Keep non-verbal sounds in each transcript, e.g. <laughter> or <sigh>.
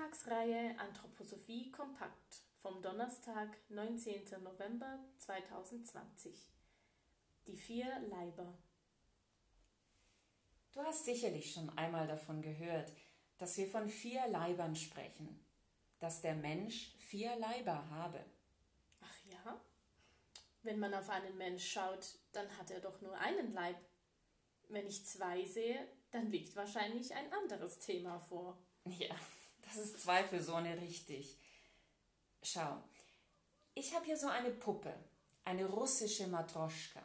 Vortragsreihe Anthroposophie kompakt vom Donnerstag, 19. November 2020. Die vier Leiber. Du hast sicherlich schon einmal davon gehört, dass wir von vier Leibern sprechen, dass der Mensch vier Leiber habe. Ach ja? Wenn man auf einen Mensch schaut, dann hat er doch nur einen Leib. Wenn ich zwei sehe, dann liegt wahrscheinlich ein anderes Thema vor. Ja, das ist zweifelsohne richtig. Schau, ich habe hier so eine Puppe, eine russische Matroschka.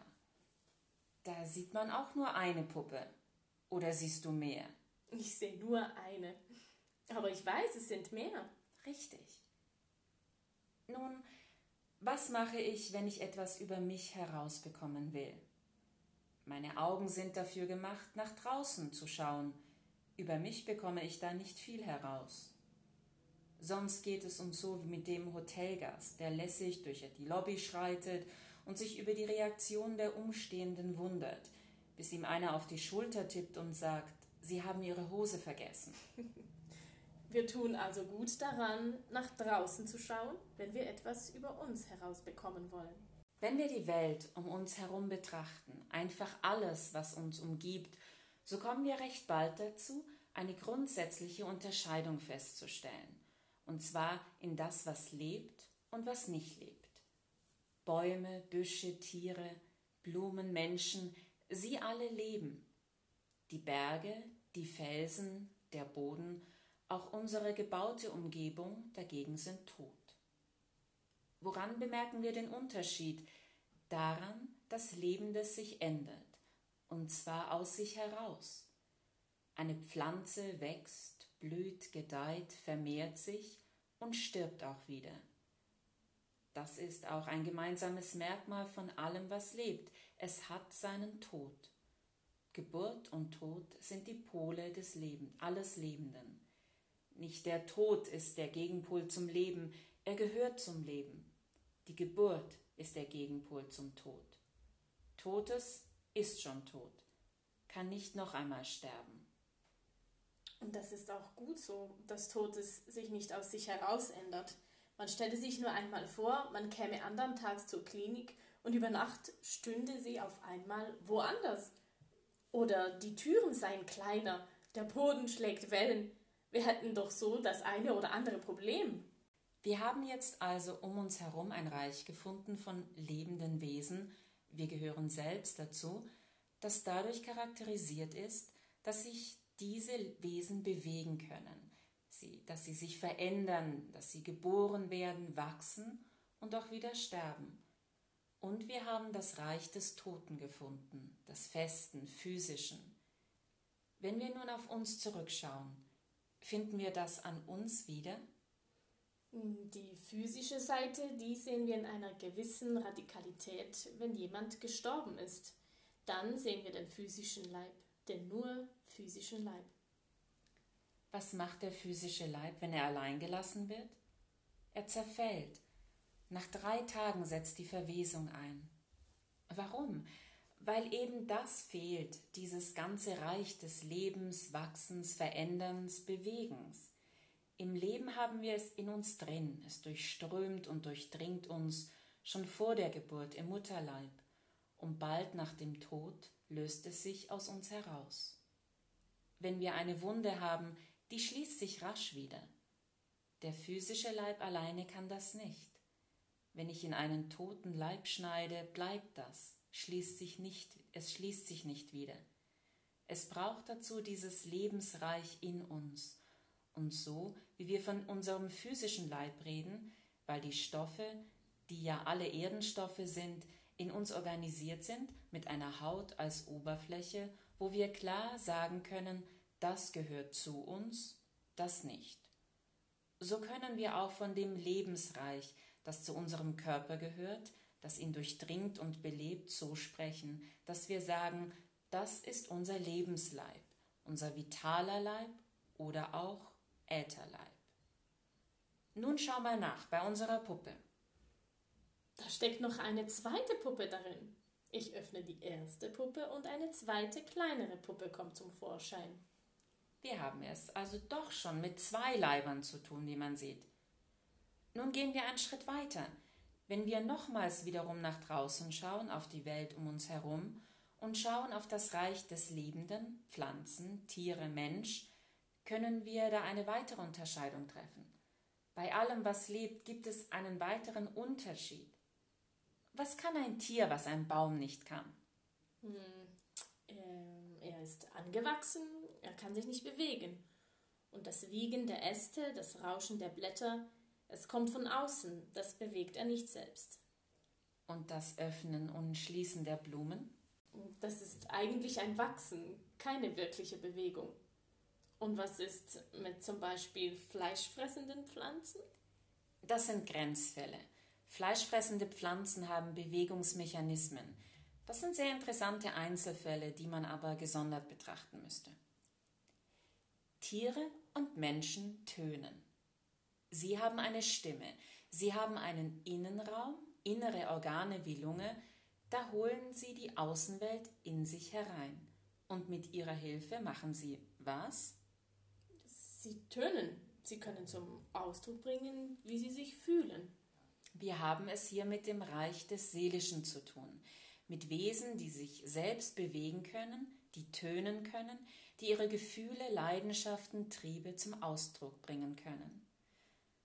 Da sieht man auch nur eine Puppe. Oder siehst du mehr? Ich sehe nur eine. Aber ich weiß, es sind mehr. Richtig. Nun, was mache ich, wenn ich etwas über mich herausbekommen will? Meine Augen sind dafür gemacht, nach draußen zu schauen. Über mich bekomme ich da nicht viel heraus. Sonst geht es uns so wie mit dem Hotelgast, der lässig durch die Lobby schreitet und sich über die Reaktion der Umstehenden wundert, bis ihm einer auf die Schulter tippt und sagt, Sie haben Ihre Hose vergessen. <laughs> Wir tun also gut daran, nach draußen zu schauen, wenn wir etwas über uns herausbekommen wollen. Wenn wir die Welt um uns herum betrachten, einfach alles, was uns umgibt, so kommen wir recht bald dazu, eine grundsätzliche Unterscheidung festzustellen, und zwar in das, was lebt und was nicht lebt. Bäume, Büsche, Tiere, Blumen, Menschen, sie alle leben. Die Berge, die Felsen, der Boden auch unsere gebaute Umgebung dagegen sind tot. Woran bemerken wir den Unterschied? Daran, dass Lebendes sich ändert, und zwar aus sich heraus. Eine Pflanze wächst, blüht, gedeiht, vermehrt sich und stirbt auch wieder. Das ist auch ein gemeinsames Merkmal von allem, was lebt. Es hat seinen Tod. Geburt und Tod sind die Pole des Lebens, alles Lebenden. Nicht der Tod ist der Gegenpol zum Leben, er gehört zum Leben. Die Geburt ist der Gegenpol zum Tod. Totes ist schon tot, kann nicht noch einmal sterben. Und das ist auch gut so, dass Totes sich nicht aus sich heraus ändert. Man stelle sich nur einmal vor, man käme andern Tags zur Klinik und über Nacht stünde sie auf einmal woanders. Oder die Türen seien kleiner, der Boden schlägt Wellen, wir hätten doch so das eine oder andere Problem. Wir haben jetzt also um uns herum ein Reich gefunden von lebenden Wesen, wir gehören selbst dazu, das dadurch charakterisiert ist, dass sich diese Wesen bewegen können, sie, dass sie sich verändern, dass sie geboren werden, wachsen und auch wieder sterben. Und wir haben das Reich des Toten gefunden, des festen, physischen. Wenn wir nun auf uns zurückschauen, Finden wir das an uns wieder? Die physische Seite, die sehen wir in einer gewissen Radikalität, wenn jemand gestorben ist. Dann sehen wir den physischen Leib, den nur physischen Leib. Was macht der physische Leib, wenn er allein gelassen wird? Er zerfällt. Nach drei Tagen setzt die Verwesung ein. Warum? weil eben das fehlt, dieses ganze Reich des Lebens, Wachsens, Veränderns, Bewegens. Im Leben haben wir es in uns drin, es durchströmt und durchdringt uns schon vor der Geburt im Mutterleib, und bald nach dem Tod löst es sich aus uns heraus. Wenn wir eine Wunde haben, die schließt sich rasch wieder. Der physische Leib alleine kann das nicht. Wenn ich in einen toten Leib schneide, bleibt das schließt sich nicht, es schließt sich nicht wieder. Es braucht dazu dieses Lebensreich in uns. Und so, wie wir von unserem physischen Leib reden, weil die Stoffe, die ja alle Erdenstoffe sind, in uns organisiert sind, mit einer Haut als Oberfläche, wo wir klar sagen können, das gehört zu uns, das nicht. So können wir auch von dem Lebensreich, das zu unserem Körper gehört, das ihn durchdringt und belebt, so sprechen, dass wir sagen, das ist unser Lebensleib, unser vitaler Leib oder auch Ätherleib. Nun schau mal nach bei unserer Puppe. Da steckt noch eine zweite Puppe darin. Ich öffne die erste Puppe und eine zweite kleinere Puppe kommt zum Vorschein. Wir haben es also doch schon mit zwei Leibern zu tun, wie man sieht. Nun gehen wir einen Schritt weiter. Wenn wir nochmals wiederum nach draußen schauen, auf die Welt um uns herum und schauen auf das Reich des Liebenden, Pflanzen, Tiere, Mensch, können wir da eine weitere Unterscheidung treffen. Bei allem, was lebt, gibt es einen weiteren Unterschied. Was kann ein Tier, was ein Baum nicht kann? Hm, ähm, er ist angewachsen, er kann sich nicht bewegen. Und das Wiegen der Äste, das Rauschen der Blätter, es kommt von außen, das bewegt er nicht selbst. Und das Öffnen und Schließen der Blumen? Das ist eigentlich ein Wachsen, keine wirkliche Bewegung. Und was ist mit zum Beispiel fleischfressenden Pflanzen? Das sind Grenzfälle. Fleischfressende Pflanzen haben Bewegungsmechanismen. Das sind sehr interessante Einzelfälle, die man aber gesondert betrachten müsste. Tiere und Menschen tönen. Sie haben eine Stimme, sie haben einen Innenraum, innere Organe wie Lunge, da holen sie die Außenwelt in sich herein. Und mit ihrer Hilfe machen sie was? Sie tönen. Sie können zum Ausdruck bringen, wie sie sich fühlen. Wir haben es hier mit dem Reich des Seelischen zu tun, mit Wesen, die sich selbst bewegen können, die tönen können, die ihre Gefühle, Leidenschaften, Triebe zum Ausdruck bringen können.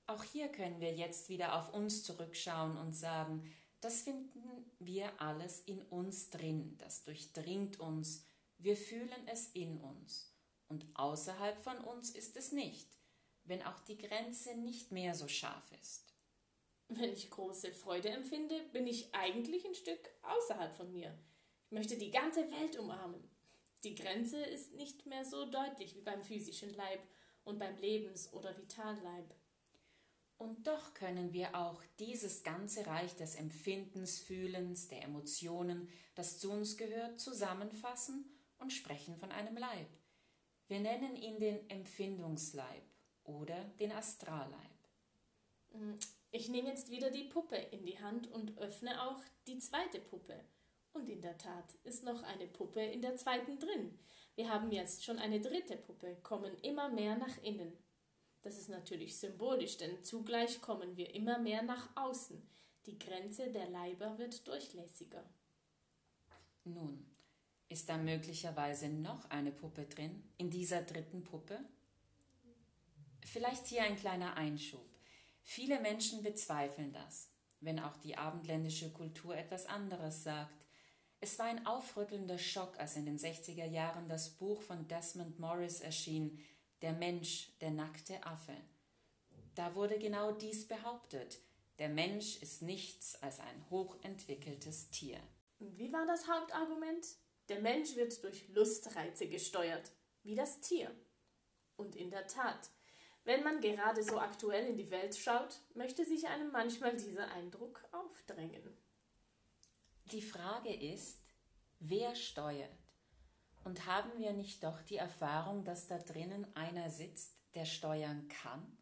Auch hier können wir jetzt wieder auf uns zurückschauen und sagen, das finden wir alles in uns drin, das durchdringt uns, wir fühlen es in uns. Und außerhalb von uns ist es nicht, wenn auch die Grenze nicht mehr so scharf ist. Wenn ich große Freude empfinde, bin ich eigentlich ein Stück außerhalb von mir. Ich möchte die ganze Welt umarmen. Die Grenze ist nicht mehr so deutlich wie beim physischen Leib und beim Lebens- oder Vitalleib. Und doch können wir auch dieses ganze Reich des Empfindens, Fühlens, der Emotionen, das zu uns gehört, zusammenfassen und sprechen von einem Leib. Wir nennen ihn den Empfindungsleib oder den Astralleib. Ich nehme jetzt wieder die Puppe in die Hand und öffne auch die zweite Puppe. Und in der Tat ist noch eine Puppe in der zweiten drin. Wir haben jetzt schon eine dritte Puppe, kommen immer mehr nach innen. Das ist natürlich symbolisch, denn zugleich kommen wir immer mehr nach außen. Die Grenze der Leiber wird durchlässiger. Nun, ist da möglicherweise noch eine Puppe drin, in dieser dritten Puppe? Vielleicht hier ein kleiner Einschub. Viele Menschen bezweifeln das, wenn auch die abendländische Kultur etwas anderes sagt. Es war ein aufrüttelnder Schock, als in den 60er Jahren das Buch von Desmond Morris erschien, Der Mensch, der nackte Affe. Da wurde genau dies behauptet. Der Mensch ist nichts als ein hochentwickeltes Tier. Wie war das Hauptargument? Der Mensch wird durch Lustreize gesteuert, wie das Tier. Und in der Tat, wenn man gerade so aktuell in die Welt schaut, möchte sich einem manchmal dieser Eindruck aufdrängen. Die Frage ist, wer steuert? Und haben wir nicht doch die Erfahrung, dass da drinnen einer sitzt, der steuern kann?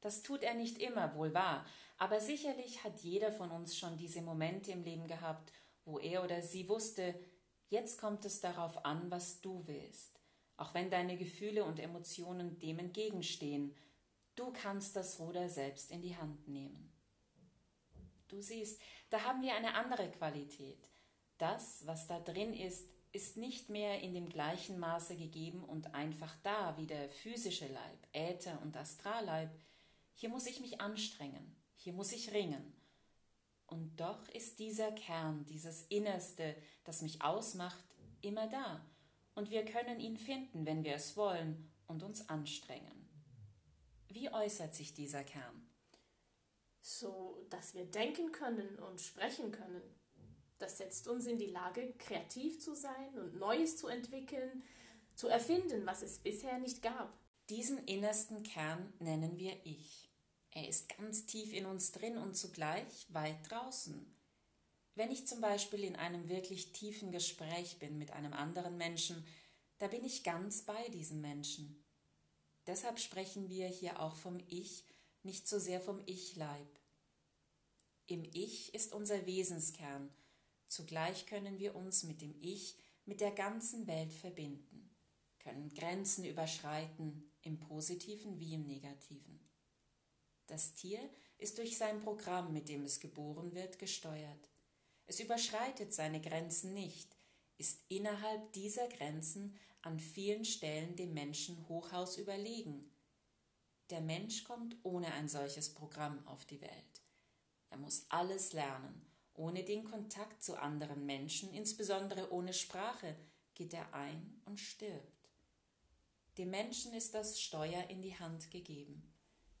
Das tut er nicht immer, wohl wahr, aber sicherlich hat jeder von uns schon diese Momente im Leben gehabt, wo er oder sie wusste, jetzt kommt es darauf an, was du willst auch wenn deine Gefühle und Emotionen dem entgegenstehen. Du kannst das Ruder selbst in die Hand nehmen. Du siehst, da haben wir eine andere Qualität. Das, was da drin ist, ist nicht mehr in dem gleichen Maße gegeben und einfach da wie der physische Leib, Äther und Astralleib. Hier muss ich mich anstrengen, hier muss ich ringen. Und doch ist dieser Kern, dieses Innerste, das mich ausmacht, immer da und wir können ihn finden, wenn wir es wollen und uns anstrengen. Wie äußert sich dieser Kern? So, dass wir denken können und sprechen können. Das setzt uns in die Lage, kreativ zu sein und Neues zu entwickeln, zu erfinden, was es bisher nicht gab. Diesen innersten Kern nennen wir Ich. Er ist ganz tief in uns drin und zugleich weit draußen. Wenn ich zum Beispiel in einem wirklich tiefen Gespräch bin mit einem anderen Menschen, da bin ich ganz bei diesem Menschen. Deshalb sprechen wir hier auch vom Ich, nicht so sehr vom Ich-Leib. Im Ich ist unser Wesenskern, zugleich können wir uns mit dem Ich, mit der ganzen Welt verbinden, können Grenzen überschreiten, im positiven wie im negativen. Das Tier ist durch sein Programm, mit dem es geboren wird, gesteuert. Es überschreitet seine Grenzen nicht, ist innerhalb dieser Grenzen an vielen Stellen dem Menschen Hochhaus überlegen. Der Mensch kommt ohne ein solches Programm auf die Welt. Er muss alles lernen. Ohne den Kontakt zu anderen Menschen, insbesondere ohne Sprache, geht er ein und stirbt. Dem Menschen ist das Steuer in die Hand gegeben.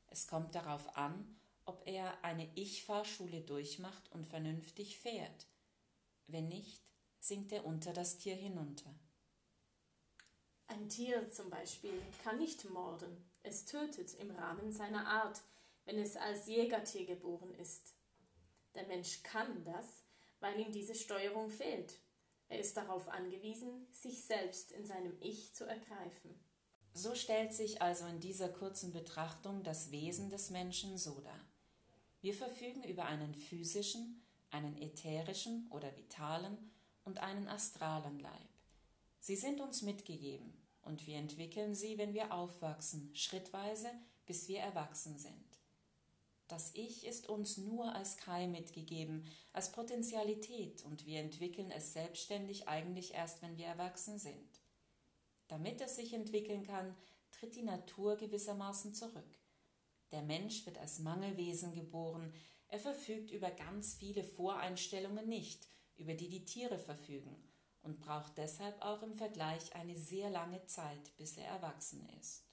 Es kommt darauf an, ob er eine Ich-Fahrschule durchmacht und vernünftig fährt. Wenn nicht, sinkt er unter das Tier hinunter. Ein Tier zum Beispiel kann nicht morden. Es tötet im Rahmen seiner Art, wenn es als Jägertier geboren ist. Der Mensch kann das, weil ihm diese Steuerung fehlt. Er ist darauf angewiesen, sich selbst in seinem Ich zu ergreifen. So stellt sich also in dieser kurzen Betrachtung das Wesen des Menschen so dar. Wir verfügen über einen physischen, einen ätherischen oder vitalen und einen astralen Leib. Sie sind uns mitgegeben und wir entwickeln sie, wenn wir aufwachsen, schrittweise, bis wir erwachsen sind. Das Ich ist uns nur als Keim mitgegeben, als Potentialität und wir entwickeln es selbstständig eigentlich erst, wenn wir erwachsen sind. Damit es sich entwickeln kann, tritt die Natur gewissermaßen zurück. Der Mensch wird als Mangelwesen geboren, er verfügt über ganz viele Voreinstellungen nicht, über die die Tiere verfügen, und braucht deshalb auch im Vergleich eine sehr lange Zeit, bis er erwachsen ist.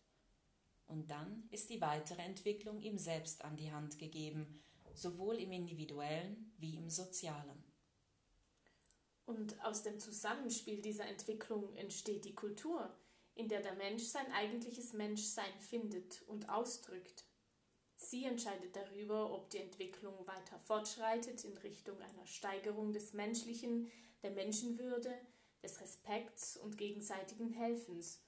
Und dann ist die weitere Entwicklung ihm selbst an die Hand gegeben, sowohl im individuellen wie im sozialen. Und aus dem Zusammenspiel dieser Entwicklung entsteht die Kultur, in der der Mensch sein eigentliches Menschsein findet und ausdrückt. Sie entscheidet darüber, ob die Entwicklung weiter fortschreitet in Richtung einer Steigerung des Menschlichen, der Menschenwürde, des Respekts und gegenseitigen Helfens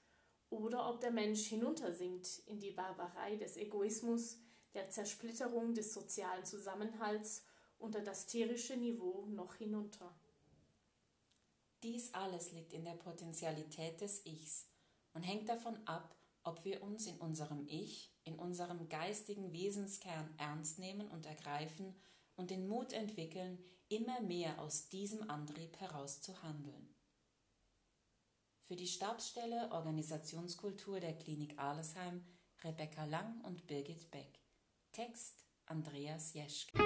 oder ob der Mensch hinuntersinkt in die Barbarei des Egoismus, der Zersplitterung des sozialen Zusammenhalts unter das tierische Niveau noch hinunter. Dies alles liegt in der Potentialität des Ichs und hängt davon ab, ob wir uns in unserem Ich, in unserem geistigen Wesenskern ernst nehmen und ergreifen und den Mut entwickeln, immer mehr aus diesem Antrieb heraus zu handeln. Für die Stabsstelle Organisationskultur der Klinik Arlesheim Rebecca Lang und Birgit Beck. Text Andreas Jeschke.